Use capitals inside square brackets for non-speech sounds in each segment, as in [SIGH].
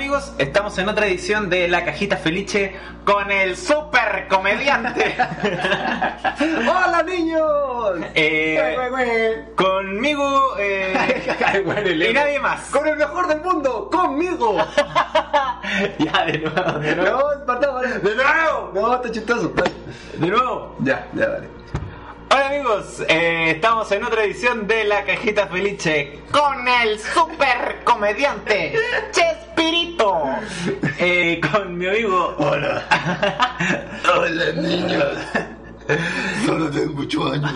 Amigos, estamos en otra edición de La Cajita Felice con el super comediante. [LAUGHS] ¡Hola niños! Eh, conmigo eh, [LAUGHS] y nadie más. Con el mejor del mundo, conmigo. [LAUGHS] ya, de nuevo, de nuevo. Perdón. De nuevo, No, está chistoso. de nuevo. Ya, ya, dale. Hola amigos, eh, estamos en otra edición de La Cajita Felice con el super comediante Chespirito. Eh, con mi amigo. Hola. Hola niños. Solo tengo ocho años.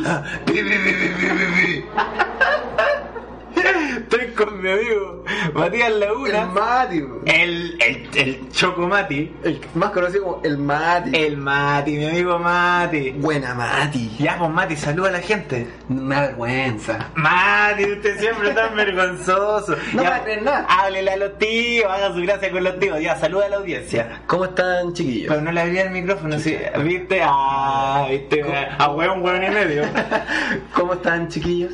[LAUGHS] Estoy con mi amigo Matías El Laguna. Mati. güey. El, el, el Chocomati. El más conocido como el Mati. El Mati, mi amigo Mati. Buena Mati. Ya, pues Mati, saluda a la gente. Me da vergüenza. Mati, usted siempre tan vergonzoso. No Ya, me va a creer nada. Háblele a los tíos, haga su gracia con los tíos. Ya, saluda a la audiencia. ¿Cómo están, chiquillos? Pero no le abría el micrófono, ¿sí? ¿Viste? Ah, viste. A hueón, hueón y medio. [LAUGHS] ¿Cómo están, chiquillos?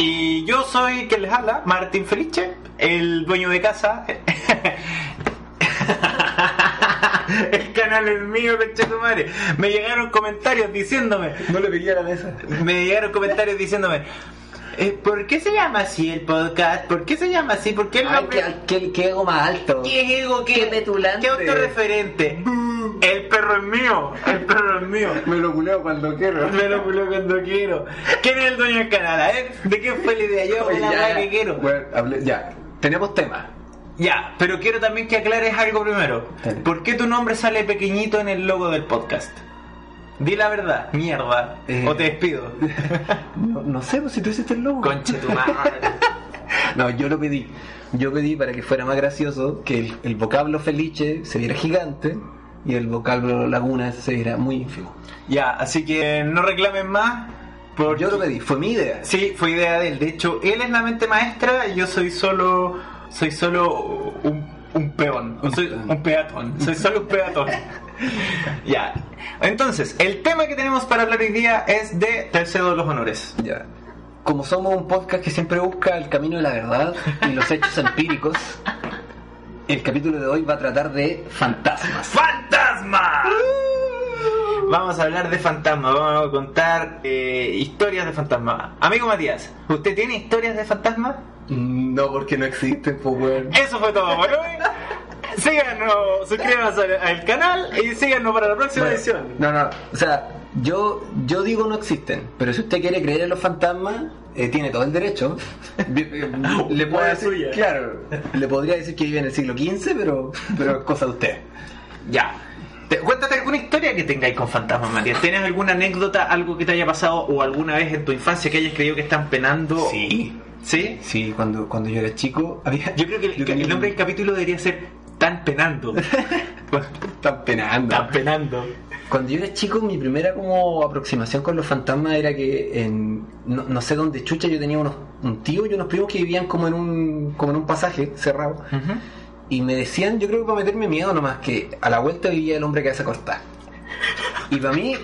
Y yo soy quien les habla, Martín Felice, el dueño de casa. [LAUGHS] El canal es mío, tu madre. Me llegaron comentarios diciéndome, No le pegué a la mesa. me llegaron comentarios diciéndome, eh, ¿por qué se llama así el podcast? ¿Por qué se llama así? ¿Por qué el Ay, nombre? qué, qué, qué ego más alto. ¿Qué ego? ¿Qué, Qué petulante. ¿Qué autorreferente? El perro es mío, el perro es mío. Me lo culeo cuando quiero. Me lo culo cuando quiero. ¿Quién es el dueño del canal? A ver, ¿de qué fue la idea? Yo la ya, que quiero. Bueno, ya, tenemos tema. Ya, pero quiero también que aclares algo primero. Dale. ¿Por qué tu nombre sale pequeñito en el logo del podcast? Di la verdad, mierda. Eh. O te despido. [LAUGHS] No, no sé, pues si tú hiciste el logo. Conche tu madre. [LAUGHS] No, yo lo pedí. Yo pedí para que fuera más gracioso que el, el vocablo felice se viera gigante y el vocablo laguna se viera muy ínfimo. ya, así que no reclamen más. Porque... Yo lo pedí, fue mi idea. Sí, fue idea de él. De hecho, él es la mente maestra y yo soy solo. Soy solo un, un peón. Un soy un peatón. Soy solo un peatón. [LAUGHS] ya. Entonces, el tema que tenemos para hablar hoy día es de Te cedo los honores. Ya. Como somos un podcast que siempre busca el camino de la verdad y los hechos empíricos, el capítulo de hoy va a tratar de fantasmas. ¡Fantasma! Vamos a hablar de fantasmas, vamos a contar eh, historias de fantasmas. Amigo Matías, ¿usted tiene historias de fantasmas? No, porque no existen, pues, weón. Eso fue todo por hoy. Síganos, suscríbanse al, al canal y síganos para la próxima Bueno, edición. No, no, o sea, yo, yo digo no existen, pero si usted quiere creer en los fantasmas, eh, tiene todo el derecho. [LAUGHS] Eh, le puedo decir, suya. claro, le podría decir que vive en el siglo XV, pero, pero es cosa de usted. Ya. Te- Cuéntate alguna historia que tengáis con fantasmas, Matías. ¿Tienes alguna anécdota, algo que te haya pasado o alguna vez en tu infancia que hayas creído que están penando? Sí. ¿Sí? Sí, cuando, cuando yo era chico, había. Yo creo que yo tenía el nombre del capítulo debería ser Tan penando. [LAUGHS] Están penando. Tan penando. Cuando yo era chico, mi primera como aproximación con los fantasmas era que en no, no sé dónde chucha yo tenía unos un tío y unos primos que vivían como en un como en un pasaje cerrado y me decían, yo creo que para meterme miedo nomás que a la vuelta vivía el hombre que hace cortar. Y para mí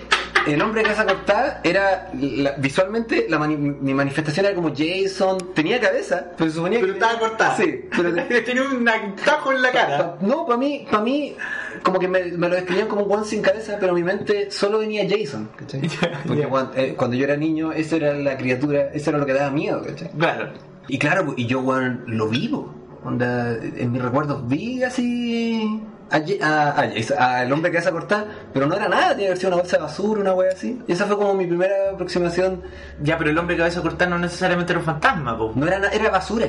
el hombre que hace cortar era la- visualmente la mani- mi manifestación era como Jason, tenía cabeza, pero se suponía Pero que estaba cortada. Sí, pero Tiene [LAUGHS] un tajo en la cara. Pa- No, para mí, para mí, como que me, me lo describían como Juan sin cabeza, pero en mi mente solo venía Jason, ¿cachai? [LAUGHS] Porque eh, cuando yo era niño, eso era la criatura, eso era lo que daba miedo, ¿cachai? Claro. Y claro, y yo, Juan, lo vivo. Onda, en mis recuerdos vi así a, Ye- a- a Jason, al hombre que hace cortar, pero no era nada, tenía que haber sido una bolsa de basura, una wea así. Y esa fue como mi primera aproximación. Ya, pero el hombre que va a cortar no necesariamente era un fantasma, po. No era nada, era basura.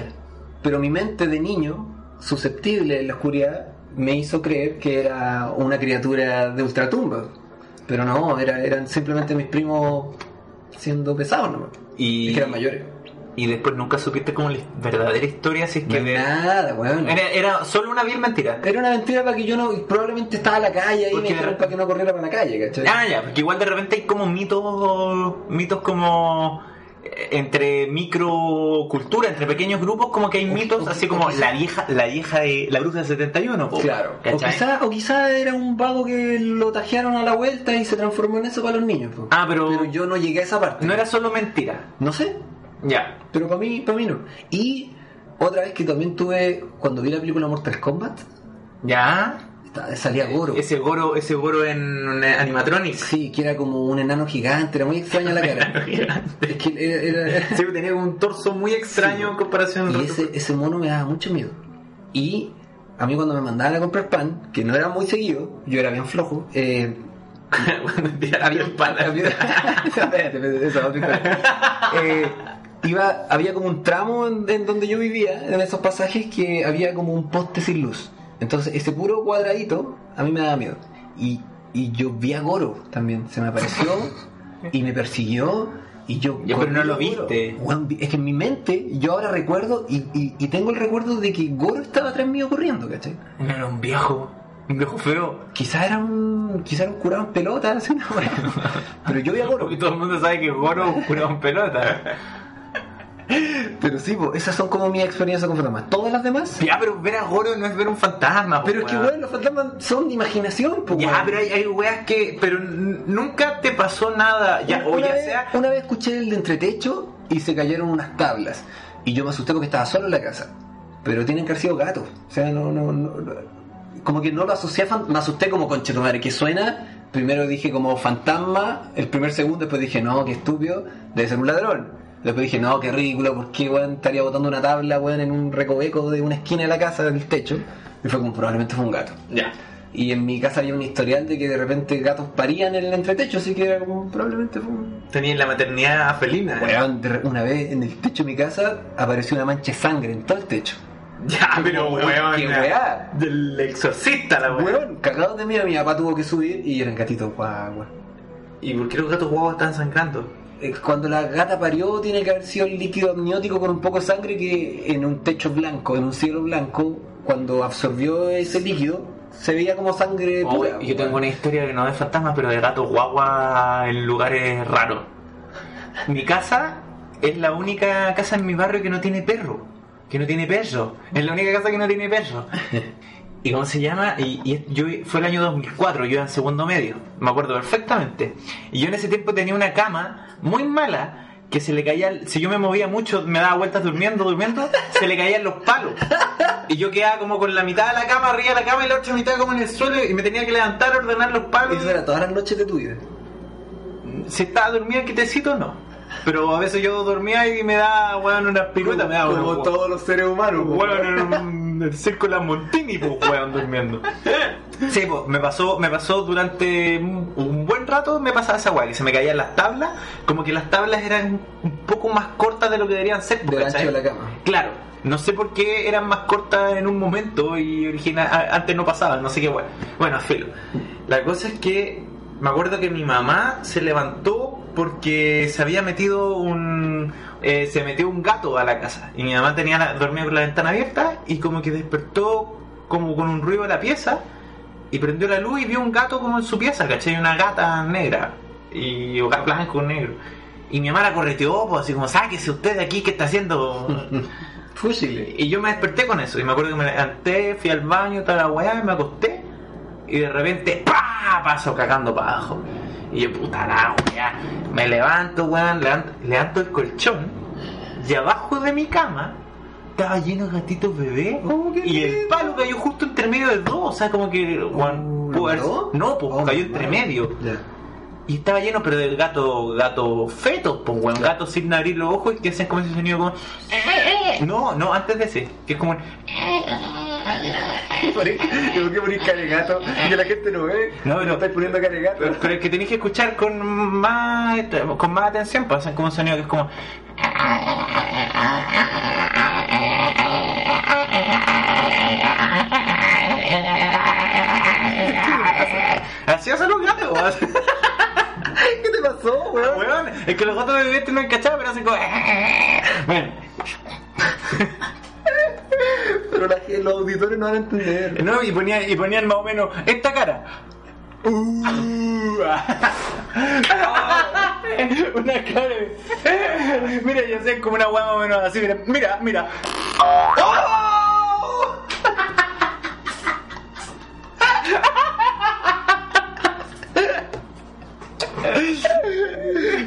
Pero mi mente de niño, susceptible en la oscuridad, me hizo creer que era una criatura de ultratumba. Pero no, era, eran simplemente mis primos siendo pesados, ¿no? Y- Es que eran mayores. Y después nunca supiste como la verdadera historia, si es que No nada, weón. era, era solo una vil mentira. Era una mentira para que yo no. Probablemente estaba en la calle Porque me dijeron era- para que no corriera para la calle, ¿cachai? Ah, ya, porque igual de repente hay como mitos, mitos como eh, entre microcultura, entre pequeños grupos, como que hay mitos o- así como la vieja, la vieja de la bruja del 71, po, Claro. O quizá, o quizá era un vago que lo tajearon a la vuelta y se transformó en eso para los niños. po. Ah, pero- yo no llegué a esa parte. No era solo mentira. No sé, Ya. pero para mí, para mí no. Y otra vez que también tuve, cuando vi la película Mortal Kombat, Ya. salía Goro. Ese goro, ese goro en animatronics. Sí, que era como un enano gigante, era muy extraña la cara. [LAUGHS] es que era- era- Sí, tenía un torso muy extraño Sí. en comparación Y ese, ese mono me daba mucho miedo. Y a mí cuando me mandaban a comprar pan, que no era muy seguido, yo era bien flojo, eh, [LAUGHS] había un pan. Había. [LAUGHS] Eh, iba, había como un tramo en, en donde yo vivía, en esos pasajes, que había como un poste sin luz. Entonces ese puro cuadradito a mí me daba miedo. Y, y yo vi a Goro también, se me apareció y me persiguió. Y yo, Ya, pero no lo Goro. viste. Vi- es que en mi mente yo ahora recuerdo y, y- y tengo el recuerdo de que Goro estaba atrás mío corriendo, ¿cachai? No era un viejo, un viejo feo. Quizá era un, quizá era un curado en pelota, así, [LAUGHS] no, bueno. pero yo vi a Goro. Porque todo el mundo sabe que Goro curaba en pelota. Pero sí, po, esas son como mis experiencias con fantasmas. Todas las demás. Ya, pero ver a Goro no es ver un fantasma, po, Pero es que, weón. los fantasmas son de imaginación, po, Ya, weón. pero hay, hay weas que. Pero nunca te pasó nada. Ya, o una, ya vez, sea. una vez escuché el de entretecho y se cayeron unas tablas. Y yo me asusté porque estaba solo en la casa. Pero tienen que haber sido gatos. O sea, no, no, no- como que no lo asocié a Me asusté como con madre que suena. Primero dije como fantasma, el primer segundo, después dije, no, qué estúpido, debe ser un ladrón. Después dije, no, qué ridículo, ¿por qué weón, estaría botando una tabla weón, en un recoveco de una esquina de la casa, del techo? Y fue como, probablemente fue un gato. Ya. Y en mi casa había un historial de que de repente gatos parían en el entretecho, así que era como, probablemente fue un... Tenías la maternidad felina. Weón, de re- una vez en el techo de mi casa apareció una mancha de sangre en todo el techo. Ya, pero Weón, weón. qué weá. Del exorcista, la weón. Weón, cagados de miedo, mi papá tuvo que subir y eran gatitos guagua. ¿Y por qué los gatos guavos están sangrando? Eh, Cuando la gata parió tiene que haber sido el líquido amniótico con un poco de sangre que en un techo blanco, en un cielo blanco, cuando absorbió ese líquido, se veía como sangre Oh, pura. yo tengo una historia que no de fantasmas, pero de gatos guagua en lugares raros. Mi casa es la única casa en mi barrio que no tiene perro. Que no tiene perro. Es la única casa que no tiene perro. [LAUGHS] ¿Y cómo se llama? Y, y yo fue el año 2004, yo iba en segundo medio, me acuerdo perfectamente. Y yo en ese tiempo tenía una cama muy mala que se le caía, si yo me movía mucho, me daba vueltas durmiendo, durmiendo, se le caían los palos. Y yo quedaba como con la mitad de la cama arriba de la cama y la otra mitad como en el suelo y me tenía que levantar, ordenar los palos. Eso era todas las noches de tu vida. Si estaba dormido quietecito, no. Pero a veces yo dormía y me da, weón, unas piruetas, me da, como weón, todos los seres humanos. po. En el circo Montini, pues, [LAUGHS] weón, durmiendo. [LAUGHS] Sí, pues, me pasó, me pasó durante un buen rato, me pasaba esa weá, que se me caían las tablas, como que las tablas eran un poco más cortas de lo que deberían ser, Del ancho de la cama. Claro, no sé por qué eran más cortas en un momento y original, antes no pasaban, no sé qué bueno. Bueno, filo. La cosa es que me acuerdo que mi mamá se levantó porque se había metido un eh, se metió un gato a la casa y mi mamá tenía la, dormía con la ventana abierta y como que despertó como con un ruido de la pieza y prendió la luz y vio un gato como en su pieza, ¿cachai? Una gata negra y o blanco con negro. Y mi mamá la correteó, pues así como, sáquese usted de aquí, ¿qué está haciendo? [LAUGHS] Fúsiles. Y yo me desperté con eso. Y me acuerdo que me levanté, fui al baño, toda la weá, me acosté. Y de repente, ¡pah! Paso cagando para abajo. Y yo, puta la weá. Me levanto, weón, levanto, levanto el colchón. Y abajo de mi cama estaba lleno de gatitos bebés. Oh, y el palo cayó justo entre medio de dos. O sea, como que, weón, Oh. No, pues Oh, cayó entre medio. Y estaba lleno, pero de gato, gato fetos, pues, weón, gatos sin abrir los ojos y que hacen como ese sonido como. No, no, antes de ese, que es como. un- ¿Por qué poner cara de gato? Que la gente no ve. No, pero- estáis poniendo cara de gato. Pero, pero es que tenéis que escuchar con más con más atención, pues hacen como un sonido que es como. Así hacen los gatos, weón. ¿Qué te pasó, weón? Weón, Es que los gatos de bebé no encachaban, pero hacen como. Bueno, auditores no van a entender. no, y ponían, y ponían más o menos esta cara. Uh, [LAUGHS] una cara. Mira, yo sé como una hueá más o menos así. Mira, mira, mira.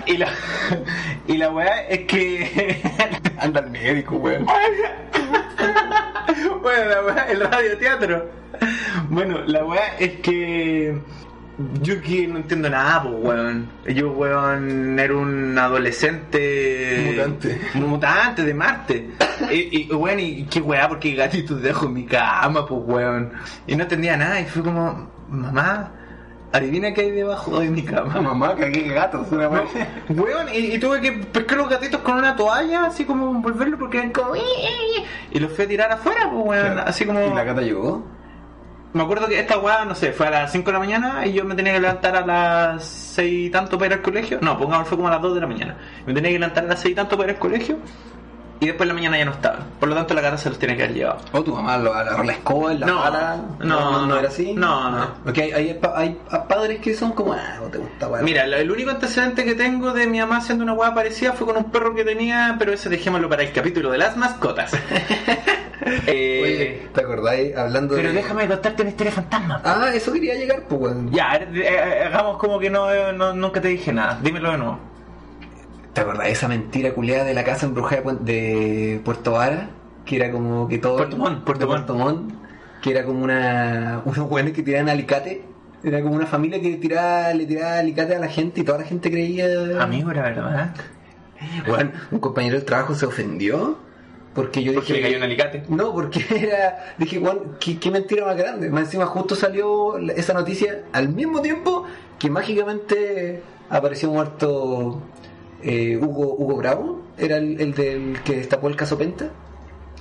Y la, y la weá es que. [LAUGHS] Anda al médico, weón. Bueno, la weá, el radioteatro. Bueno, la weá es que. Yo que no entiendo nada, pues, weón. Yo, weón, era un adolescente. Mutante. Mutante de Marte. Y, y weón, y qué weá, porque gatitos dejo en mi cama, pues, weón. Y no entendía nada, y fue como, mamá, adivina qué hay debajo de mi cama. Mamá, cagué gatos, una weón. Weón, y, y tuve que pescar los gatitos con una toalla, así como envolverlo porque eran como. Y los fui a tirar afuera, pues, weón. Así como. ¿Y la gata llegó? Me acuerdo que esta weá, no sé, fue a las 5 de la mañana y yo me tenía que levantar a las 6 y tanto para ir al colegio. No, pongamos, fue como a las 2 de la mañana. Me tenía que levantar a las 6 y tanto para ir al colegio y después en la mañana ya no estaba. Por lo tanto, la gata se los tiene que haber llevado. ¿O tu mamá lo agarró la escoba en la No, pala? no, no, no. era así. No, no. Porque hay, hay, hay padres que son como, ah, no te gusta, weón. Mira, el único antecedente que tengo de mi mamá haciendo una hueá parecida fue con un perro que tenía, pero ese dejémoslo para el capítulo de las mascotas. [LAUGHS] Eh, Oye, ¿te acordáis hablando pero de. déjame contarte una historia fantasma. Ah, eso quería llegar, pues. Ya, eh, eh, hagamos como que no, no- nunca te dije nada. Dímelo de nuevo. ¿Te acordás de esa mentira culiada de la casa embrujada de Puerto Vara? Que era como que todo. Puerto Montt, Puerto. Puerto Montt, Que era como una. Unos weones que tiraban alicate. Era como una familia que tiraba, le tiraba alicate a la gente y toda la gente creía. Amigo, era verdad. Bueno, un compañero del trabajo se ofendió porque yo Porque dije. le cayó un alicate. No, porque [LAUGHS] era. Dije, Juan, ¿qué, qué mentira más grande. Más encima, justo salió esa noticia al mismo tiempo que mágicamente apareció muerto eh, Hugo, Hugo Bravo. Era el, el del que destapó el caso Penta.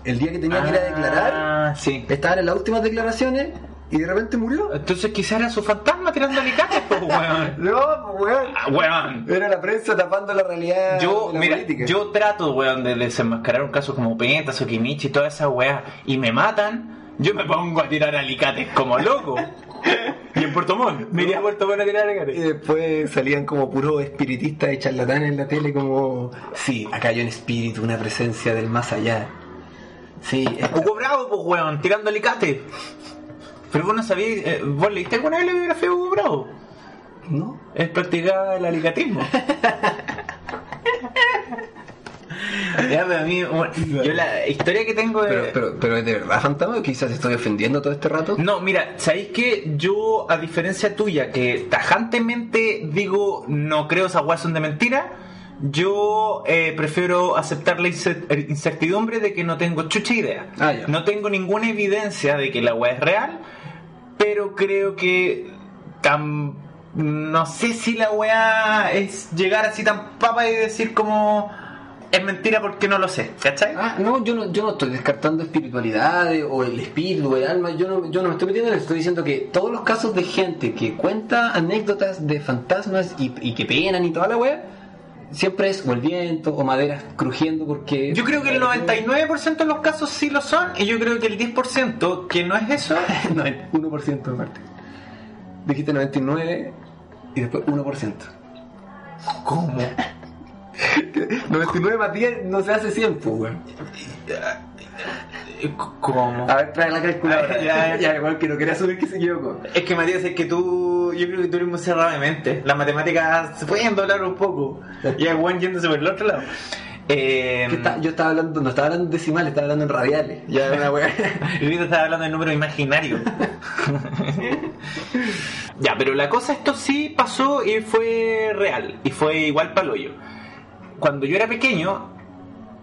El día que tenía que ir a declarar, Ah, sí. estaban en las últimas declaraciones y de repente murió. Entonces quizá era su fantasma tirando alicates, pues, weón. [LAUGHS] No, pues, weón. Ah, weón. Era la prensa tapando la realidad Yo, de la mira, política. yo trato, weón, de desenmascarar un caso como Pentas o Kimichi y toda esa weá, y me matan, yo me pongo a tirar alicates como loco. [LAUGHS] en Puerto Montt, me iría a Puerto Montt a tirar Y después salían como puros espiritistas y charlatanes en la tele como... Sí, acá hay un espíritu, una presencia del más allá. Sí, Hugo Bravo, pues, weón, tirando alicates. Pero vos no sabías, eh, ¿vos leíste alguna vez la biografía de Hugo Bravo? ¿no? Es practicar el alicatismo. [LAUGHS] ya, pero a mí, bueno, yo la historia que tengo es... Pero, pero, pero es de verdad fantasma quizás estoy ofendiendo todo este rato. No, mira, ¿sabéis que yo, a diferencia tuya, que tajantemente digo no creo esas weas son de mentira, yo eh, prefiero aceptar la incer- incertidumbre de que no tengo chucha idea. Ah, ya. No tengo ninguna evidencia de que la wea es real, pero creo que tan... No sé si la wea es llegar así tan papa y decir como... Es mentira porque no lo sé, ¿cachai? Ah, no, yo no, yo no estoy descartando espiritualidades o el espíritu o el alma, yo no, yo no me estoy metiendo en eso, estoy diciendo que todos los casos de gente que cuenta anécdotas de fantasmas y, y que penan y toda la wea, siempre es o el viento o maderas crujiendo porque... Yo creo que el 99% de los casos sí lo son y yo creo que el 10% que no es eso. [LAUGHS] No, el 1% de parte. Dijiste 99 y después 1%. ¿Cómo? [LAUGHS] 99 más 10 no se hace 100, pues, weón. ¿Cómo? A ver, trae la calculadora. [LAUGHS] Ya, igual [LAUGHS] que no quería asumir que se equivocó. Es que Matías, es que tú, yo creo que tú eres muy cerrado de mente. Las matemáticas se pueden doblar un poco. Y el buen yéndose por el otro lado. Eh, está- yo estaba hablando, no estaba hablando en decimales, estaba hablando en radiales. Ya, una. Rita estaba hablando de número imaginario. ya, pero la cosa, esto sí pasó y fue real. Y fue igual paloyo. Cuando yo era pequeño,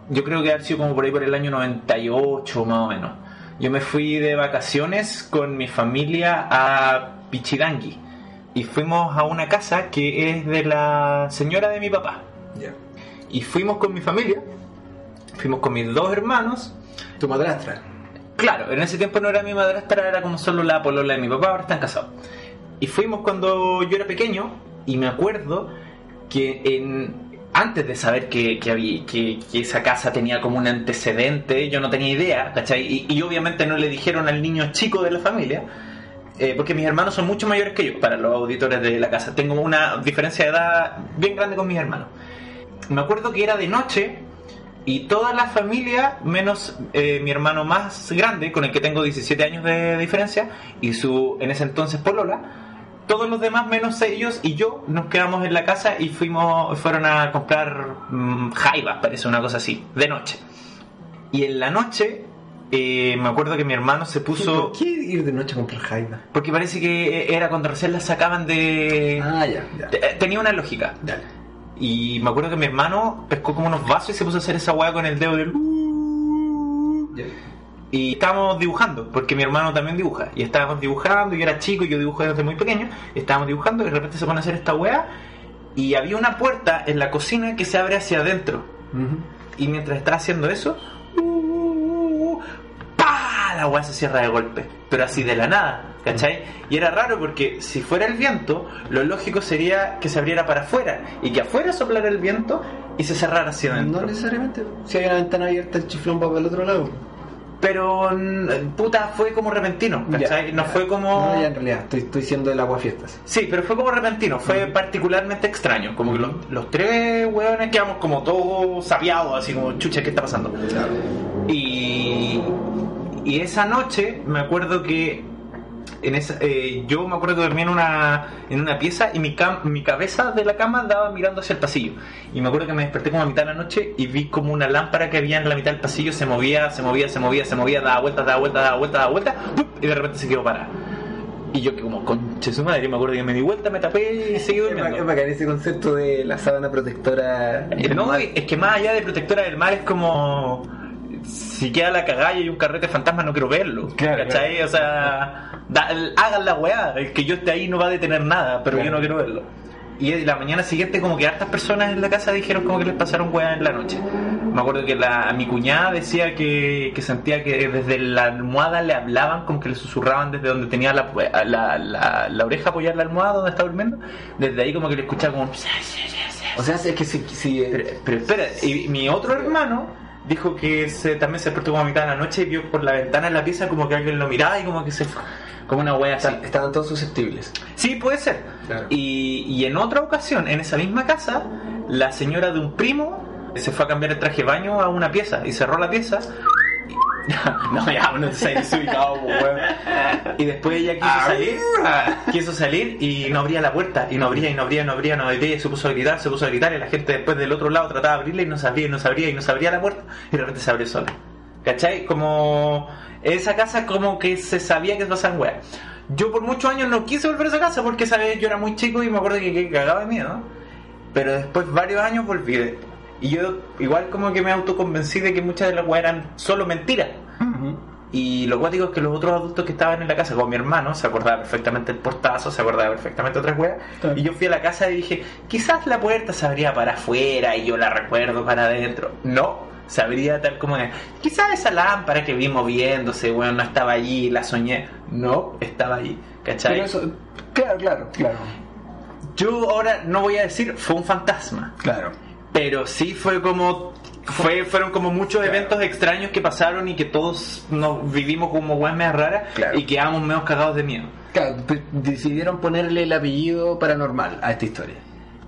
yo creo que ha sido como por ahí por el año 98 más o menos. Yo me fui de vacaciones con mi familia a Pichidangui. Y fuimos a una casa que es de la señora de mi papá. Ya. Y fuimos con mi familia. Fuimos con mis dos hermanos. Tu madrastra. Claro, en ese tiempo no era mi madrastra, era como solo la polola de mi papá, ahora están casados. Y fuimos cuando yo era pequeño y me acuerdo que en antes de saber que, que, esa casa tenía como un antecedente, yo no tenía idea, ¿cachai? Y, y obviamente no le dijeron al niño chico de la familia, eh, porque mis hermanos son mucho mayores que yo, para los auditores de la casa. Tengo una diferencia de edad bien grande con mis hermanos. Me acuerdo que era de noche y toda la familia, menos eh, mi hermano más grande, con el que tengo 17 años de diferencia, y su en ese entonces Polola, todos los demás menos ellos y yo nos quedamos en la casa y fuimos fueron a comprar mm, jaivas, parece una cosa así, de noche. Y en la noche eh, me acuerdo que mi hermano se puso... ¿Por qué ir de noche a comprar jaiba? Porque parece que era cuando recién las sacaban de... Ah, ya, ya. Te- Tenía una lógica. Dale. Y me acuerdo que mi hermano pescó como unos vasos y se puso a hacer esa hueá con el dedo del... Ya. Y estábamos dibujando, porque mi hermano también dibuja. Y estábamos dibujando, yo era chico y yo dibujo desde muy pequeño. estábamos dibujando y de repente se pone a hacer esta hueá. Y había una puerta en la cocina que se abre hacia adentro. Y mientras está haciendo eso, uh, uh, uh, ¡pa! La weá se cierra de golpe. Pero así de la nada, ¿cachai? Y era raro porque si fuera el viento, lo lógico sería que se abriera para afuera y que afuera soplara el viento y se cerrara hacia adentro. No necesariamente. Si hay una ventana abierta, el chiflón va para el otro lado. Pero, mm, puta, fue como repentino, ¿cachai? Ya, no ya. fue como. No, ya en realidad, estoy, estoy siendo el agua fiestas. Sí, pero fue como repentino, fue particularmente extraño. Como que los, los tres hueones quedamos como todos sabiados, así como, chucha, ¿qué está pasando? Y, y esa noche me acuerdo que en esa, eh, yo me acuerdo que dormía en una, en una pieza y mi, cam- mi cabeza de la cama daba mirando hacia el pasillo. Y me acuerdo que me desperté como a mitad de la noche y vi como una lámpara que había en la mitad del pasillo se movía, se movía, se movía, se movía, daba vueltas, daba vueltas, daba vueltas, daba vueltas, y de repente se quedó parada. Y yo que como, conche su madre, me acuerdo que me di vuelta, me tapé y seguí durmiendo. es bacán ese concepto de la sábana protectora. Eh, No, es que más allá de protectora del mar es como si queda la cagalla y un carrete fantasma no quiero verlo. Claro, ¿Cachai? O sea, da- hagan la weá, el que yo esté ahí no va a detener nada, pero Claro. yo no quiero verlo. Y la mañana siguiente como que hartas personas en la casa dijeron como que les pasaron weá en la noche. Me acuerdo que la, mi cuñada decía que, que sentía que desde la almohada le hablaban, como que le susurraban desde donde tenía la, la, la, la oreja apoyada en la almohada donde estaba durmiendo. Desde ahí como que le escuchaba como... O sea, es que si. si Pero, pero espera, y mi otro hermano dijo que se, también se despertó como a mitad de la noche y vio por la ventana en la pieza como que alguien lo miraba y como que se como una wea así. está- estaban todos susceptibles. Sí, puede ser. Claro. Y, y en otra ocasión, en esa misma casa, la señora de un primo se fue a cambiar el traje de baño a una pieza y cerró la pieza. [LAUGHS] no, ya, no se ha desubicado, weón. Y después ella quiso salir, quiso salir y no abría la puerta, y no abría, y no abría, y no abría, no abría, y se puso a gritar, se puso a gritar, y la gente después del otro lado trataba de abrirle y no se abría, y no se abría, y no se abría la puerta, y de repente se abrió sola. ¿Cachai? Como esa casa como que se sabía que pasaban weas. Yo por muchos años no quise volver a esa casa porque esa vez yo era muy chico y me acuerdo que, que cagaba de miedo. Pero después varios años volví. Y yo igual como que me autoconvencí de que muchas de las weas eran solo mentiras. Y lo cuático es que los otros adultos que estaban en la casa, como mi hermano, se acordaba perfectamente el portazo, se acordaba perfectamente otras weas. Y yo fui a la casa y dije, quizás la puerta se abría para afuera y yo la recuerdo para adentro. No, se abría tal como es. Quizás esa lámpara que vi moviéndose, bueno, no estaba allí, la soñé. No, estaba allí. ¿Cachai? Eso, claro, claro, claro. Yo ahora no voy a decir fue un fantasma, Claro. Pero sí fue como fue, fueron como muchos Claro. eventos extraños que pasaron y que todos nos vivimos como medio raras Claro. y quedamos medio cagados de miedo. Claro, decidieron ponerle el apellido paranormal a esta historia.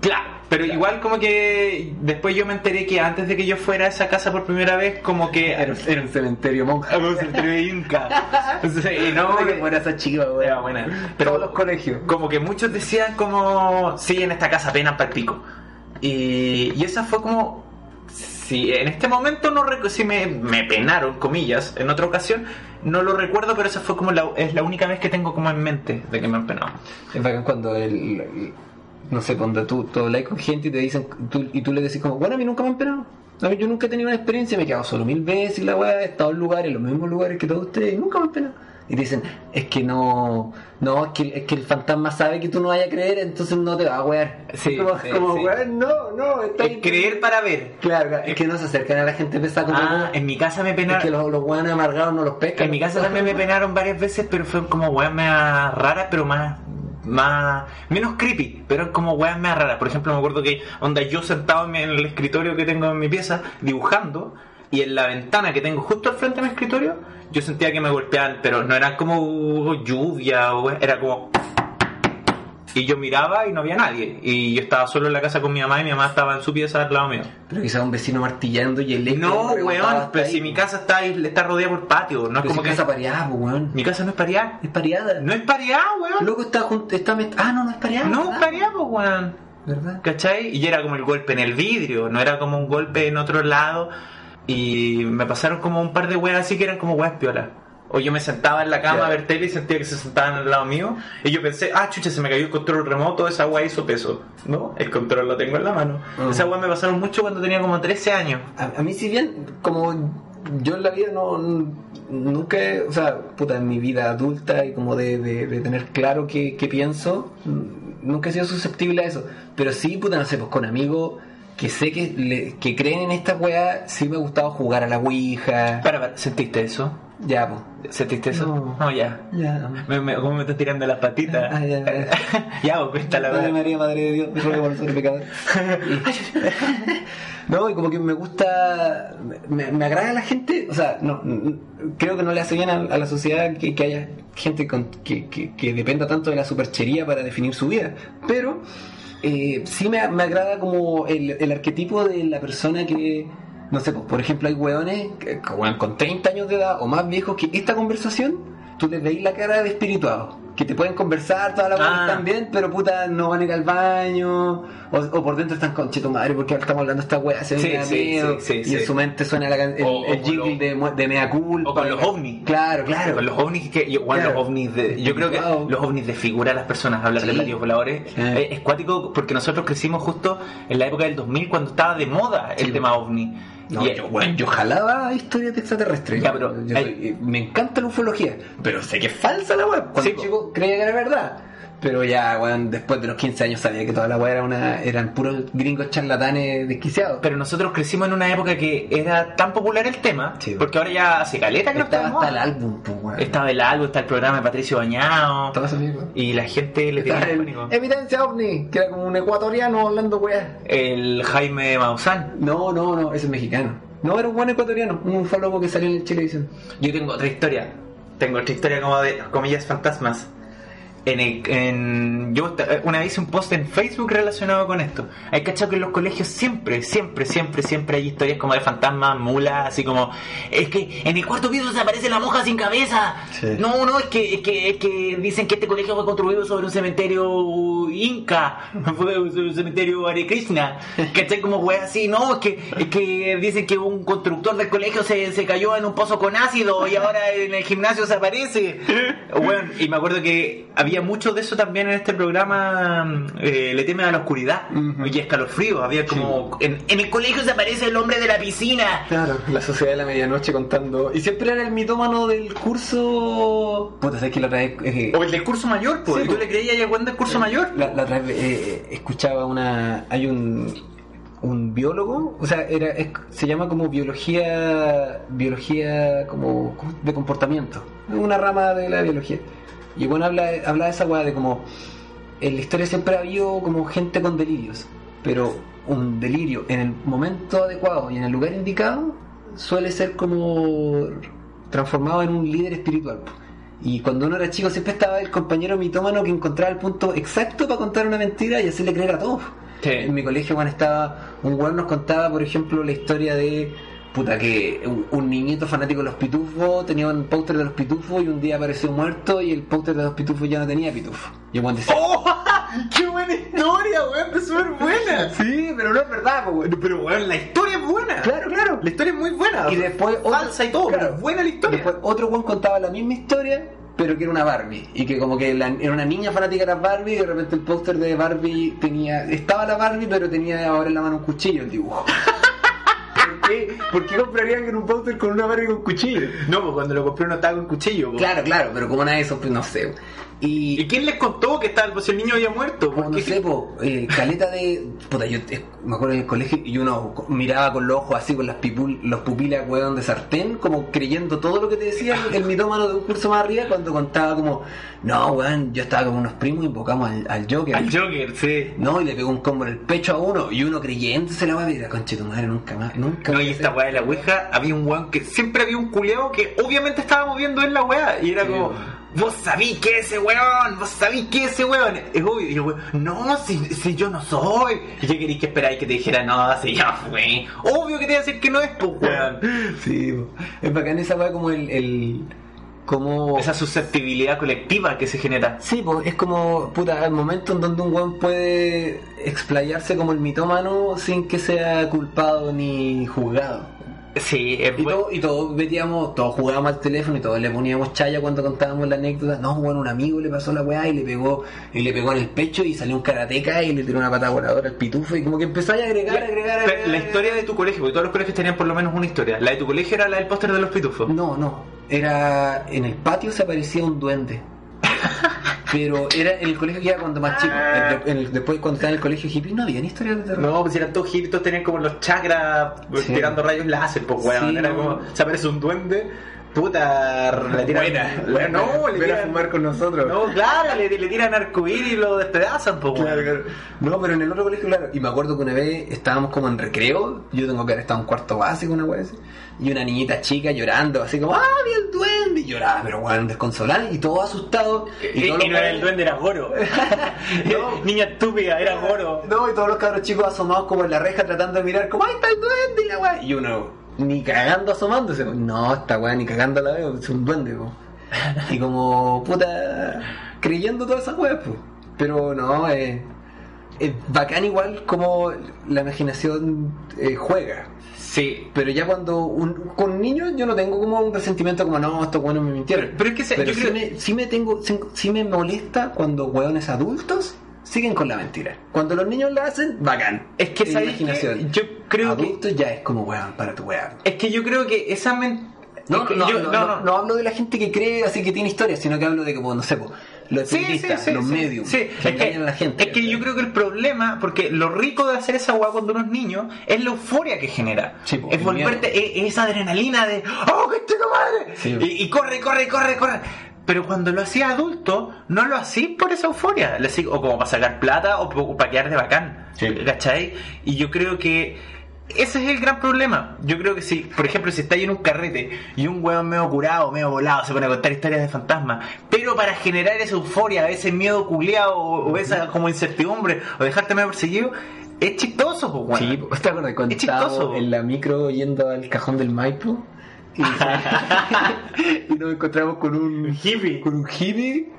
Claro, pero Claro. igual como que después yo me enteré que antes de que yo fuera a esa casa por primera vez, como que Era, era un cementerio monja. Se entrevé Inca. [LAUGHS] Sí, no, que- buena esa chiva, buena. Todos Pero los colegios. como que muchos decían como sí en esta casa apenas para el pico y, y esa fue como sí en este momento no sí me, me penaron comillas en otra ocasión no lo recuerdo pero esa fue como la, es la única vez que tengo como en mente de que me han penado Es bacán cuando el, no sé, cuando tú, tú hablas con gente y te dicen, tú- y tú le decís como, bueno, a mí nunca me han penado. A mí yo nunca he tenido una experiencia, me he quedado solo mil veces la weá, he estado en lugares, en los mismos lugares que todos ustedes, y nunca me han penado. Y te dicen, es que no, no, es que, es que el fantasma sabe que tú no vayas a creer, entonces no te va a wear. Sí, [LAUGHS] como, sí, como sí. weón, no, no, está Es creer para ver Claro, es que no se acercan a la gente pesada como ah, en mi casa me es penaron que los, los weones amargados no los pescan. En mi casa también me penaron varias veces, pero fue como weas más raras, pero más más menos creepy, pero es como weas más raras. Por ejemplo, me acuerdo que onda yo sentado en el escritorio que tengo en mi pieza dibujando y en la ventana que tengo justo al frente de mi escritorio, yo sentía que me golpeaban, pero no era como lluvia o era como y yo miraba y no había nadie. Y yo estaba solo en la casa con mi mamá y mi mamá estaba en su pieza al lado mío. Pero quizás un vecino martillando y el No, weón, pero ahí. si mi casa está ahí, está rodeada por patio, no es como si que. casa pareada, pues, weón. Mi casa no es pareada. Es pareada. No es pareada, weón. Loco está junto. Está met- Ah, no, no es pareada. No es pareada, pues, weón. ¿Verdad? ¿Cachai? Y era como el golpe en el vidrio, no era como un golpe en otro lado. Y me pasaron como un par de weas así que eran como weas piolas. O yo me sentaba en la cama Ya. a ver tele y sentía que se sentaban al lado mío. Y yo pensé, ah, chucha, se me cayó el control remoto, esa wea hizo peso. No, el control lo tengo en la mano. Ah. Esa wea me pasaron mucho cuando tenía como 13 años. A, a mí si bien, como yo en la vida no nunca, o sea, puta, en mi vida adulta y como de, de- de tener claro qué, qué pienso, nunca he sido susceptible a eso. Pero sí, puta, no sé, pues con amigos que sé que, le- que creen en esta weá, sí me ha gustado jugar a la Ouija. Para, para, ¿sentiste eso? Ya, pues. ¿Sentiste eso? No. No, ya. Ya. Me, me- ¿Cómo me estás tirando las patitas? Ah, ya, ya. [LAUGHS] ya, vos cuenta la Madre verdad. María, Madre de Dios, me ruego por ser pecador. Y- [LAUGHS] no, y como que me gusta, me, me agrada la gente, o sea, no, creo que no le hace bien a, a la sociedad que, que haya gente con- que, que- que dependa tanto de la superchería para definir su vida, pero eh, sí me, me agrada como el, el arquetipo de la persona que, no sé, pues, por ejemplo, hay hueones que- con 30 años de edad o más viejos que esta conversación, tú les veis la cara de espirituados, que te pueden conversar toda la Ah. bien, pero puta, no van a ir al baño, o, o por dentro están con cheto madre, porque estamos hablando de esta wea, se Sí, sí, sí, sí, y en su mente suena la el, O- el jingle de, de mea culpa. o con los ovnis. Claro, claro. Con los ovnis que bueno, Claro. los ovnis de, yo creo que Wow. los ovnis desfiguran a las personas hablar de platillos voladores. Eh, es cuático porque nosotros crecimos justo en la época del 2000 cuando estaba de moda el tema ovni No, Y- yo, bueno, yo jalaba historias de extraterrestres. Ya, pero Yo hay- soy- me encanta la ufología, pero sé que es falsa la web. Cuando Sí, chico creía que era verdad. Pero ya, weón, después de los 15 años sabía que toda la weá era una, eran puros gringos charlatanes desquiciados. pero nosotros crecimos en una época que era tan popular el tema Sí. porque ahora ya hace caleta que no está Estaba hasta moda. el álbum, pues, weón. estaba el álbum está el programa de Patricio Bañado mismo. y la gente le tenía el pánico Evidencia OVNI, que era como un ecuatoriano hablando weá. el Jaime Maussan No, no, no, ese es mexicano. No, era un buen ecuatoriano, un ufólogo que salió en televisión. Yo tengo otra historia. Tengo otra historia como de comillas fantasmas. En el- en- yo esta- una vez hice un post en Facebook relacionado con esto. Hay cachado que en los colegios siempre, siempre, siempre, siempre hay historias como de fantasmas, mulas, así como es que en el cuarto piso se aparece la monja sin cabeza. Sí. No, no, es que, es que, es que dicen que este colegio fue construido sobre un cementerio inca, [LAUGHS] fue sobre un cementerio Hare Krishna. [LAUGHS] ¿Cachai? Como wea así, no, es que, es que dicen que un constructor del colegio se, se cayó en un pozo con ácido y ahora en el gimnasio se aparece. [LAUGHS] Bueno, y me acuerdo que había mucho de eso también en este programa, eh, Le teme a la oscuridad y escalofrío. Había como, en, en el colegio se aparece el hombre de la piscina. Claro, la sociedad de la medianoche contando. Y siempre era el mitómano del curso. Puta, sabes que la otra vez. eh, O el del curso mayor, pues. Sí, ¿Y tú po. le creías a del curso mayor? La, la otra vez eh, escuchaba una. Hay un. Un biólogo, o sea, era, es- se llama como biología. Biología como de comportamiento. Una rama de la biología. Y bueno, habla, habla de esa weá de como. En la historia siempre ha habido como gente con delirios. Pero un delirio en el momento adecuado y en el lugar indicado suele ser como transformado en un líder espiritual. Y cuando uno era chico siempre estaba el compañero mitómano que encontraba el punto exacto para contar una mentira y hacerle creer a todos. Sí. En mi colegio cuando estaba, un weón nos contaba, por ejemplo, la historia de puta que un, un niñito fanático de los pitufos tenía un póster de los pitufos y un día apareció muerto y el póster de los pitufos ya no tenía pitufo. Y el decía, ¡Oh! [LAUGHS] ¡Qué buena historia, weón! Es súper buena. sí, pero no es verdad, weón". Pero, weón, la historia es buena. Claro, claro. La historia es muy buena. Y después otro- Falsa y todo, claro. pero buena la historia. Después otro weón contaba la misma historia, pero que era una Barbie. Y que como que la- era una niña fanática de las Barbie y de repente el póster de Barbie tenía... Estaba la Barbie, pero tenía ahora en la mano un cuchillo el dibujo. [LAUGHS] ¿Por qué? ¿Por qué comprarían en un póster con una Barbie con cuchillo? No, pues cuando lo compré no estaba con cuchillo. po. Claro, claro, pero como una de esos, pues no sé. Y, ¿Y quién les contó que estaba pues, el niño había muerto? Como ¿Por no sé, po, eh, caleta de. Puta, yo eh, me acuerdo en el colegio y uno miraba con los ojos así, con las pipul, los pupilas, weón, de sartén, como creyendo todo lo que te decía el, mitómano de un curso más arriba, cuando contaba como, no, weón, yo estaba con unos primos y invocamos al, al Joker. Al Joker, sí. No, y le pegó un combo en el pecho a uno, y uno creyéndose la weá, y la concha de tu madre, nunca más, nunca No, y esta weá de la ouija, había un weón que siempre había un culeado que obviamente estábamos viendo en la weá. Y era Sí, como, weón. Vos sabís que ese weón, vos sabís que ese weón. Es obvio. Y el weón, no, si, si yo no soy. ¿Y qué queréis que esperáis que te dijera, no, si ya fue? Obvio que te iba a decir que no es, pues weón. Sí, es bacán esa weá como el. el como. Esa susceptibilidad colectiva que se genera. Sí, pues es como, puta, el momento en donde un weón puede explayarse como el mitómano sin que sea culpado ni juzgado. Sí, es Y, todo, y todos metíamos, todos jugábamos al teléfono y todos le poníamos chaya cuando contábamos la anécdota. No, bueno, un amigo le pasó la weá y le pegó, y le pegó en el pecho y salió un karateca y le tiró una pata voladora al pitufo y como que empezó a agregar, agregar, agregar. La historia de tu colegio, porque todos los colegios tenían por lo menos una historia. La de tu colegio era la del póster de los pitufos. No, no. Era. En el patio se aparecía un duende. Pero era en el colegio que era cuando más chico. En- en el- después, cuando estaba en el colegio hippie, no había ni historias de terror. No, pues eran todos hippies, todos tenían como los chakras Sí. tirando rayos láser, pues weón. Sí, era no. como, se aparece un duende, puta, le tiran. Buena, Bueno, no, le ven a tiran. fumar con nosotros. No, claro, le, le tiran arcoíris y lo despedazan, pues Claro. No, pero en el otro colegio, claro. Y me acuerdo que una vez estábamos como en recreo. Yo tengo que haber estado en cuarto básico, una wea así. Y una niñita chica llorando, así como, ¡ah, vi el duende! Y lloraba, pero weón, desconsolada. Y todo asustado. Y, todos y no era el duende, era Goro. [LAUGHS] [LAUGHS] No. Niña estúpida, era Goro. No, y todos los cabros chicos asomados como en la reja tratando de mirar, como, ¡ahí está el duende! Y la weá. Y uno, ni cagando asomándose. No, esta weá ni cagando la veo, es un duende, po. Y como, puta, creyendo todas esas weas, pues. Pero no, eh, es bacán igual como la imaginación eh, juega. Sí. Pero ya cuando un, con niños yo no tengo como un resentimiento como no, estos weones me mintieron. Pero- pero es que se- Pero yo sí, creo- me, sí me tengo, sí, sí me molesta cuando weones adultos siguen con la mentira. Cuando los niños la hacen, bacán. Es que, Es ¿sabes qué? imaginación. Yo creo que... adultos ya es como weón para tu weón. Es que yo creo que esa men... No, es que no, yo- no, no, no hablo de la gente que cree así que tiene historias, sino que hablo de como, no sé, po, los Sí, sí, espiritistas, sí, los sí, medios, sí. que Es que, engañan a la gente. es que yo creo que el problema, porque lo rico de hacer esa weá cuando uno es niño, es la euforia que genera. Sí, po, es volverte, es, esa adrenalina de ¡Oh, qué chico madre! Sí, y, y corre, corre, corre, corre. Pero cuando lo hacías adulto, no lo hacís por esa euforia. O como para sacar plata o, para quedar de bacán. Sí. ¿Cachai? Y yo creo que ese es el gran problema. Yo creo que si, por ejemplo, si estáis en un carrete y un weón medio curado, medio volado, se pone a contar historias de fantasmas, pero para generar esa euforia, ese miedo culeado o, o esa como incertidumbre o dejarte medio perseguido, es chistoso, pues, weón. Sí, ¿te acuerdas cuando Es chistoso. en la micro yendo al cajón del Maipo? Y, [LAUGHS] y nos encontramos con un hippie. con un hippie.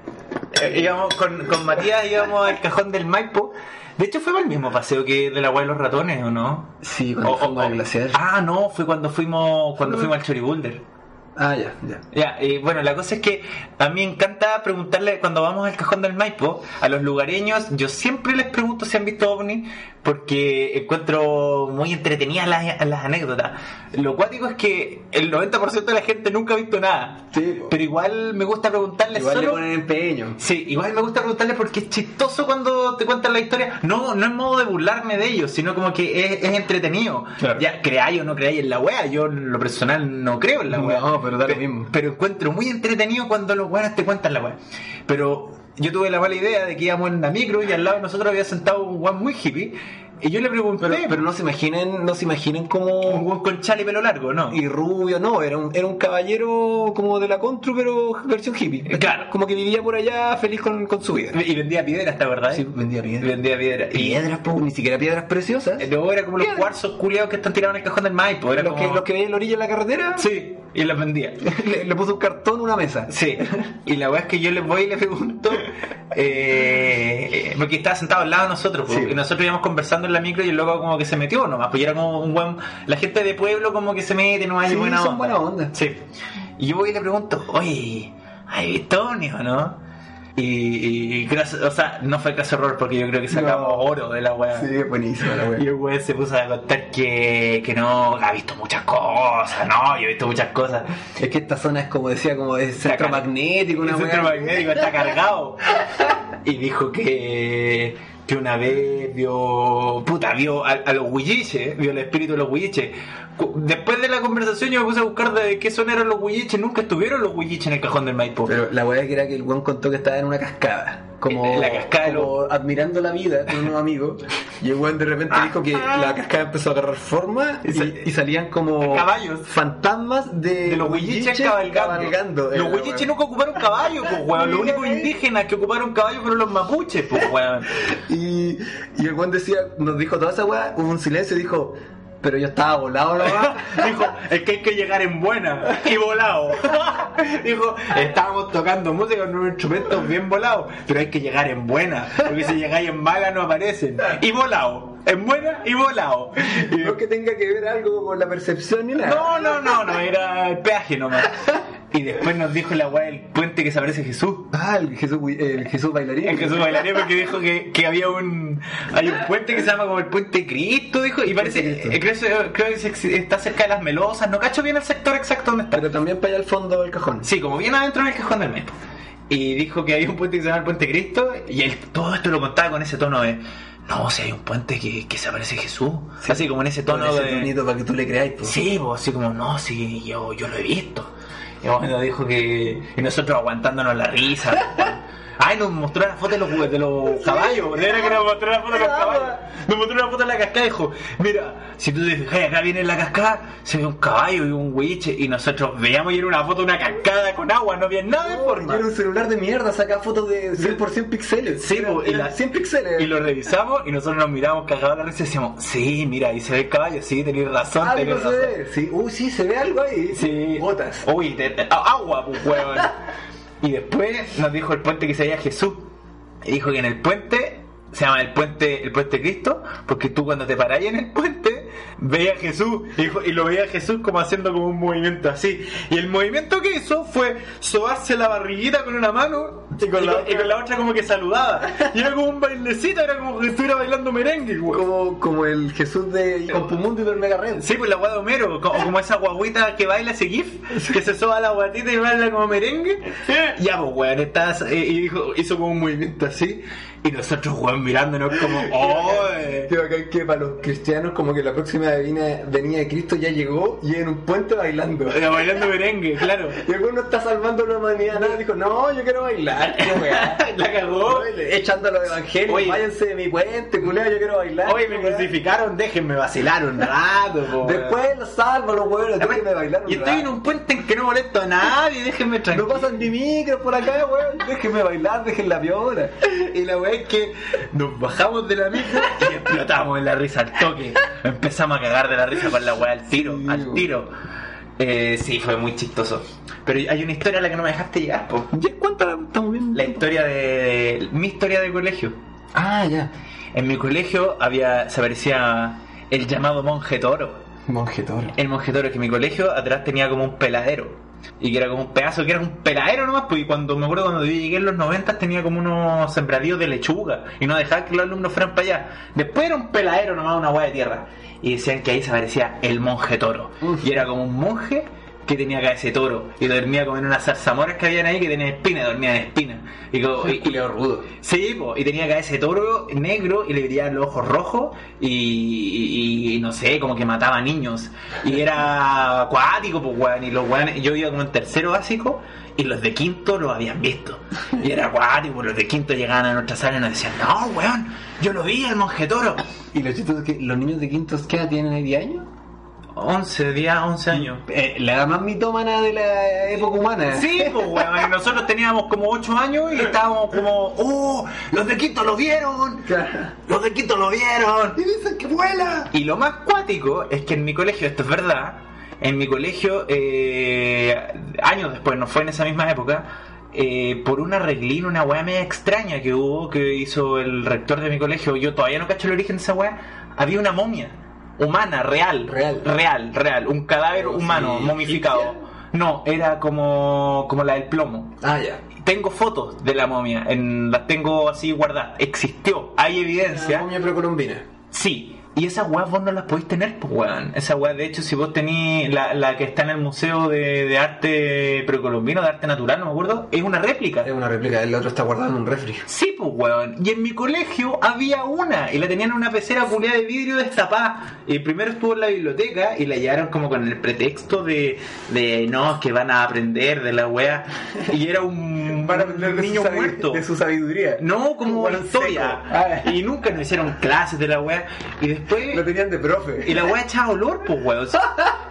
Eh, íbamos con, con Matías íbamos al cajón del Maipo. De hecho, fue para el mismo paseo que de la weá de los ratones, ¿o no? Sí, cuando O- o- fuimos al o- glaciar. Ah, no, fue cuando fuimos cuando fuimos al Choriboulder. Ah, ya, ya. Ya, y bueno, la cosa es que a mí me encanta preguntarle cuando vamos al cajón del Maipo a los lugareños, yo siempre les pregunto si han visto ovni porque encuentro muy entretenidas las, las anécdotas. Lo cuático es que el 90% de la gente nunca ha visto nada. Sí. Pero igual me gusta preguntarles Igual le solo ponen empeño. Sí, igual me gusta preguntarle porque es chistoso cuando te cuentan la historia. No, no es modo de burlarme de ellos, sino como que es, es entretenido. Claro. Ya, creáis o no creáis en la wea. Yo en lo personal no creo en la wea. No, pero da lo mismo. Pero encuentro muy entretenido cuando los weones te cuentan la wea. Pero yo tuve la mala idea de que íbamos en la micro y al lado de nosotros había sentado un weón muy hippie. Y yo le pregunté, Pero, pero no se imaginen, no se imaginen un como weón con chale y pelo largo, ¿no? y rubio, no, era un, era un caballero como de la Contru, pero versión hippie. Claro. Como que vivía por allá feliz con, con su vida. Y vendía piedras, ¿te verdad? Sí, vendía piedras. Vendía piedras. Piedras, po, ni siquiera piedras preciosas. luego era como los cuarzos culiados que están tirados en el cajón del Maipo. Era los, como... que, los que veían en la orilla de la carretera, Sí, y las vendía. [LAUGHS] le, le puso un cartón a una mesa. Sí, y la weá es que yo les voy y le pregunto, eh, porque estaba sentado al lado de nosotros, Sí. y nosotros íbamos conversando en la micro y el loco como que se metió nomás, pues era como un buen, la gente de pueblo como que se mete, no hay Sí, buena son onda. buena onda. Sí, y yo voy y le pregunto, oye, ¿hay visto ovnis o no? Y, y gracias- o sea, no fue caso error porque yo creo que sacamos No. oro de la weá. Sí, buenísimo la Y wea. el weón se puso a contar que, que no, ha visto muchas cosas, no, yo he visto muchas cosas. Es que esta zona es como decía, como de centro magnético, una el centro magnético está cargado. [LAUGHS] Y dijo que, que una vez vio, puta, vio a, a los huilliches, vio el espíritu de los huilliches. Después de la conversación yo me puse a buscar de qué son eran los huilliches, nunca estuvieron los huilliches en el cajón del Maipo. Pero la weá que era que el weón contó que estaba en una cascada. Como, [LAUGHS] la cascada como admirando la vida con unos amigos. Y el weón de repente dijo que la cascada empezó a agarrar forma y, Y sa- y salían como Caballos. fantasmas de, de los huilliches cabalgando. en Los huilliches nunca ocuparon caballo, pues weón. Los únicos indígenas que ocuparon caballo fueron los mapuches, pues weón. Y, y el weón decía, nos dijo toda esa weá, hubo un silencio y dijo, pero yo estaba volado la. [LAUGHS] Dijo, es que hay que llegar en buena y volado. [LAUGHS] Dijo, estábamos tocando música con unos instrumentos bien volados, pero hay que llegar en buena, porque si llegáis en mala no aparecen. Y volado, en buena y volado. Y No que tenga que ver algo con la percepción ni nada. no, no, no, no, era el peaje nomás. Y después nos dijo la weá del puente que se aparece Jesús. Ah, el Jesús, el Jesús bailarín. El Jesús bailaría porque dijo que, que había un hay un puente que se llama como el puente Cristo, dijo, y parece eh, creo, creo que está cerca de las melosas, no cacho bien el sector exacto donde está. Pero también para allá al fondo del cajón. Sí, como bien adentro en el cajón del metro. Y dijo que había un puente que se llama el Puente Cristo y él todo esto lo contaba con ese tono de no, si hay un puente que, que se aparece Jesús. Así como en ese tono ese de. para que tú le creáis. pues. Sí, pues, así como, no, sí, yo, yo lo he visto. Y bueno, dijo que. Y nosotros aguantándonos la risa. Ay, nos mostró la foto de los, de los caballos. De verdad que nos mostró la foto de los caballos. Nos mostró una foto de la cascada y dijo: Mira, si tú te fijas, acá viene la cascada, se ve un caballo y un huiche. Y nosotros veíamos y era una foto de una cascada con agua, no había nada de forma. Era un celular de mierda, saca fotos de 100% píxeles. Sí, Eran- po, y la- 100 píxeles. Y lo revisamos y nosotros nos miramos cagados la risa y decíamos, sí, mira, ahí se ve el caballo, sí, tenés razón, Algo tenés se razón. ve. Sí, uy, sí, se ve algo ahí. Sí. Gotas. Uy, te- agua, pues, weón. [LAUGHS] y después nos dijo el puente que se Jesús. Y dijo que en el puente, se llama el puente, el puente Cristo, porque tú cuando te parás en el puente, veías a Jesús, y, y lo veía a Jesús como haciendo como un movimiento así. Y el movimiento que hizo fue sobarse la barriguita con una mano y con, la, y con la otra como que saludaba. Y era como un bailecito, era como que estuviera bailando merengue, weón. Como, como el Jesús de Compumundo y del Mega Red. Sí, pues la guada de Homero, co- o como esa guaguita que baila ese gif, que se soba la guatita y baila como merengue. Ya, pues, weón, estás, eh, y dijo, hizo como un movimiento así, y nosotros, weón, mirándonos como, ¡oye! Qué bacán que para los cristianos como que la próxima venida, venida de Cristo ya llegó y en un puente bailando. Bailando merengue, claro. [LAUGHS] Y alguno está salvando la humanidad, nada, dijo, no, yo quiero bailar. [LAUGHS] La cagó. Echando los evangelios, Oye. váyanse de mi puente, culeo, yo quiero bailar. Oye, me crucificaron, déjenme vacilar un rato, po. Después los salvo, los huevos, déjenme bailar un Y estoy en un puente en que no molesto a nadie, déjenme No tranquilo. pasan ni micros por acá, weón. Déjenme bailar, déjenme la viola. Y la weá es que nos bajamos de la micro y explotamos en la risa al toque. Empezamos a cagar de la risa con la weá al tiro, Sí, al tiro. Eh, sí, fue muy chistoso. Pero hay una historia a la que no me dejaste llegar, po. ¿Ya cuánto estamos viendo? La historia de, mi historia de colegio. Ah, ya. En mi colegio había, se aparecía el llamado monje toro. Monje toro. El monje toro, que en mi colegio atrás tenía como un peladero. Y que era como un pedazo, que era un peladero nomás, pues y cuando me acuerdo cuando yo llegué en los 90 tenía como unos sembradíos de lechuga y no dejaba que los alumnos fueran para allá. Después era un peladero nomás, una hueá de tierra. Y decían que ahí se aparecía el monje toro. Uf. Y era como un monje que tenía cabeza de toro y dormía como en unas zarzamoras que habían ahí que tenían espinas, dormía en espinas. Y, como- [LAUGHS] y- y- rudo. Sí, po, y tenía cabeza de toro negro y le brillaban los ojos rojos y, no sé, como que mataba niños. Y era [LAUGHS] acuático, pues weón, y los weones, yo iba como en tercero básico y los de quinto lo habían visto. Y era acuático, los de quinto llegaban a nuestra sala y nos decían, no, weón, yo lo vi al monje toro. Y lo chistoso es que los niños de quintos, ¿qué edad tienen ahí? ¿10 años? 11, 10, 11 años. Eh, la edad más mitómana de la época humana. Sí, pues weón, nosotros teníamos como 8 años y estábamos como, oh, los de quinto lo vieron. Los de Quito lo vieron. Y dicen que vuela. Y lo más cuático es que en mi colegio, esto es verdad, en mi colegio, eh, años después, no fue en esa misma época, eh, por un arreglín, una weá media extraña que hubo, que hizo el rector de mi colegio, yo todavía no cacho el origen de esa weá, había una momia, humana, real, Real. real, real, un cadáver Pero humano, sí, momificado. egipcia. No, era como, como la del plomo. Ah, ya. tengo fotos de la momia, en, las tengo así guardadas. Existió, hay La evidencia. momia precolombina. Sí. Y esas weas vos no las podéis tener, pues weón. Esa wea, de hecho, si vos tenés la, la que está en el Museo de, de Arte Precolombino, de Arte Natural, no me acuerdo, es una réplica. Es una réplica, el otro está guardado en un refri. Sí, pues, weón. Y en mi colegio había una. Y la tenían en una pecera culiada de vidrio destapada. Y primero estuvo en la biblioteca y la llevaron como con el pretexto de, de no, es que van a aprender de la wea. Y era un, [LAUGHS] un niño muerto. De su sabiduría. No, como Bueno, historia. Ah. Y nunca nos hicieron clases de la wea. Y después. Lo tenían de profe. Y la weá echaba olor, pues weón. [LAUGHS]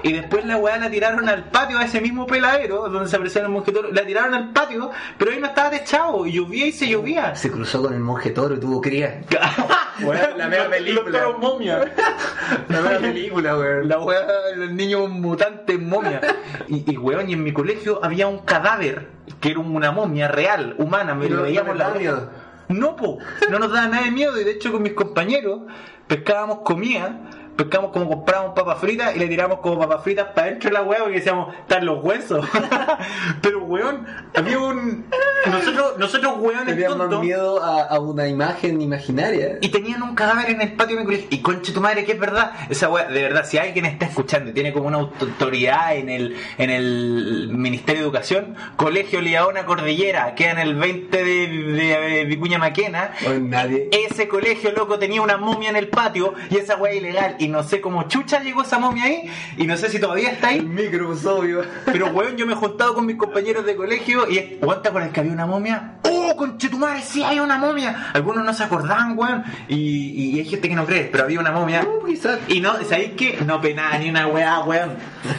Y después la weá la tiraron al patio a ese mismo peladero donde se apreció el monje toro. La tiraron al patio, pero ahí no estaba techado. Y llovía y se llovía. Se cruzó con el monje toro y tuvo cría. [LAUGHS] La mega Los- película. Los momia. La película, weón. La weá, el niño mutante momia. Y, y weón, y en mi colegio había un cadáver que era una momia real, humana. Me lo veíamos la. No, po, no nos daba nada de miedo. Y de hecho, con mis compañeros pescábamos comida, pescábamos como comprábamos papas fritas y le tirábamos como papas fritas para dentro de la hueá porque decíamos, están los huesos. [LAUGHS] Pero weón, había un. Nosotros, nosotros más tontos. miedo a, a una imagen imaginaria. Y tenían un cadáver en el patio de mi colegio. Y conche tu madre, que es verdad. Esa weá, de verdad, si alguien está escuchando y tiene como una autoridad en el, en el Ministerio de Educación, Colegio Liaona Cordillera, queda en el 20 de, de, Vicuña Maquena. Weón, nadie. Ese colegio loco tenía una momia en el patio y esa weá ilegal. Y no sé cómo chucha llegó esa momia ahí. Y no sé si todavía está El ahí. obvio. Pero weón, yo me he juntado con mis compañeros de colegio y ¿cuánta con el que había una momia? ¡Oh, conchetumare! Sí, hay una momia. Algunos no se acordaban, weón. Y, y hay gente que no cree, pero había una momia. No, quizás. Y no, ¿sabéis qué? No penaba ni una weá, weón.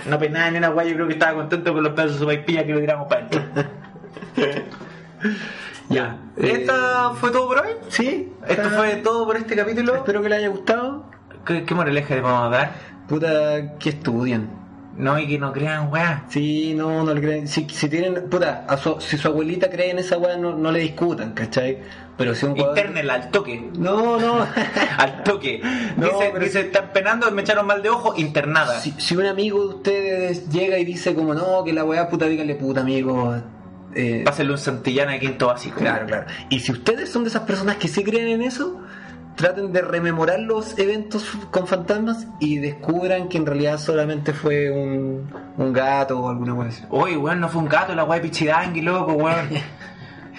No penaba ni una weá. Yo creo que estaba contento con los pedazos de sopaipilla que lo tiramos para adentro. [LAUGHS] Ya. ¿Esta fue todo por hoy? Sí. ¿Esto fue todo por este capítulo? Espero que les haya gustado. ¿Qué, qué moraleja le vamos a dar? Puta, que estudien. No, y que no crean weá. Sí, no, no le creen. Si, si tienen, puta, a su- si su abuelita cree en esa weá, no, no le discutan, ¿cachai? Pero si un Internela al toque. No, no. [LAUGHS] al toque. No, dice, pero dice, están penando, me echaron mal de ojo, internada. si, si un amigo de ustedes llega y dice como, no, que la weá puta, díganle puta, amigo. Eh, Pásenle un Santillana a quinto básico. Claro, claro. Y si ustedes son de esas personas que sí creen en eso, traten de rememorar los eventos con fantasmas y descubran que en realidad solamente fue un, un gato o alguna cosa así. Oye, weón, no fue un gato, la weá de pichidangui, loco, weón.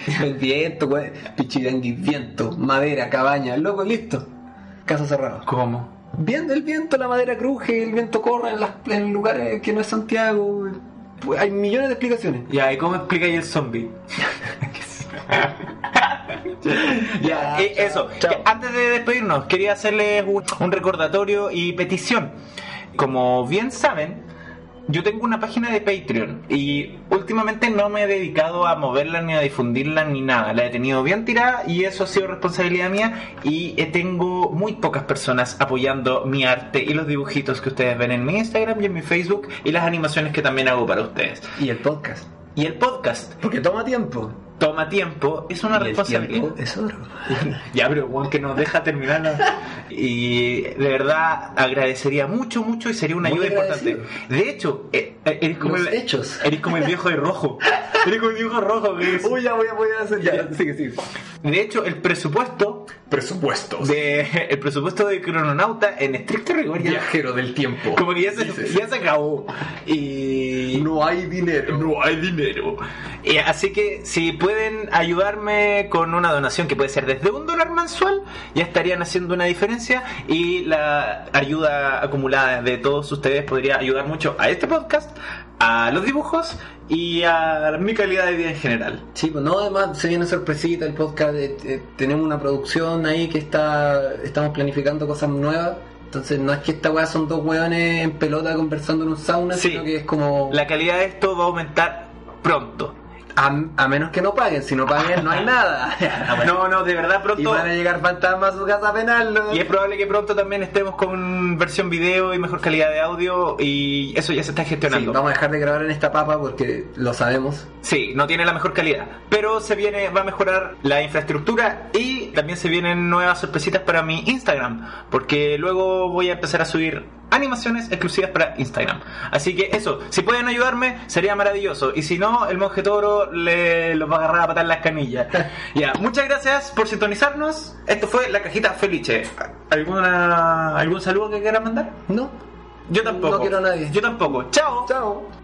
[LAUGHS] El viento, weón. pichirangui, viento, madera, cabaña, loco, listo. Caso cerrado. ¿Cómo? Viendo el viento, la madera cruje, el viento corre en, las, en lugares que no es Santiago. Pues hay millones de explicaciones. Ya, ¿y cómo explicáis el zombie? [LAUGHS] [LAUGHS] [LAUGHS] ya, eh, eso. chao. Antes de despedirnos, quería hacerles un, un recordatorio y petición. Como bien saben, yo tengo una página de Patreon y últimamente no me he dedicado a moverla ni a difundirla ni nada. La he tenido bien tirada y eso ha sido responsabilidad mía y eh, tengo muy pocas personas apoyando mi arte y los dibujitos que ustedes ven en mi Instagram y en mi Facebook y las animaciones que también hago para ustedes. Y el podcast. Y el podcast Porque toma tiempo. Toma tiempo, es una Y responsabilidad. es oro. [LAUGHS] ya, pero Juan que nos deja terminar. la- Y de verdad agradecería mucho, mucho y sería una Muy ayuda importante. De hecho, eh, eh, eres como Los el, hechos. eres como el viejo de rojo. [LAUGHS] Eres como el viejo rojo. es- Uy, ya voy a poder hacer. Ya, sigue, sigue. De hecho, el presupuesto Presupuestos. de el presupuesto de crononauta en estricto rigor ya, Viajero del tiempo. como que ya se, Dices. ya se acabó. Y No hay dinero. no hay dinero. Eh, así que si pueden ayudarme con una donación que puede ser desde un dólar mensual, ya estarían haciendo una diferencia y la ayuda acumulada de todos ustedes podría ayudar mucho a este podcast, a los dibujos y a mi calidad de vida en general. Sí, pues no, además se viene sorpresita el podcast. eh, eh, tenemos una producción ahí que está. Estamos planificando cosas nuevas. Entonces no es que esta weá son dos weones en pelota conversando en un sauna, Sí. sino que es como. La calidad de esto va a aumentar pronto. A, a menos que no paguen, si no paguen no hay nada. [LAUGHS] No, no, de verdad y pronto. van a llegar fantasmas a su casa a penarlo. Y es probable que pronto también estemos con versión video y mejor calidad de audio y eso ya se está Sí, gestionando. vamos a dejar de grabar en esta papa porque lo sabemos. Sí, no tiene la mejor calidad, pero se viene, va a mejorar la infraestructura y también se vienen nuevas sorpresitas para mi Instagram, porque luego voy a empezar a subir animaciones exclusivas para Instagram. Así que eso, si pueden ayudarme, sería maravilloso. Y si no, el monje toro le los va a agarrar a patar las canillas. [LAUGHS] ya, muchas gracias por sintonizarnos. Esto fue la cajita Felice. ¿Alguna, ¿Algún saludo que quieran mandar? No. Yo tampoco. No quiero a nadie. Yo tampoco. Chao. Chao.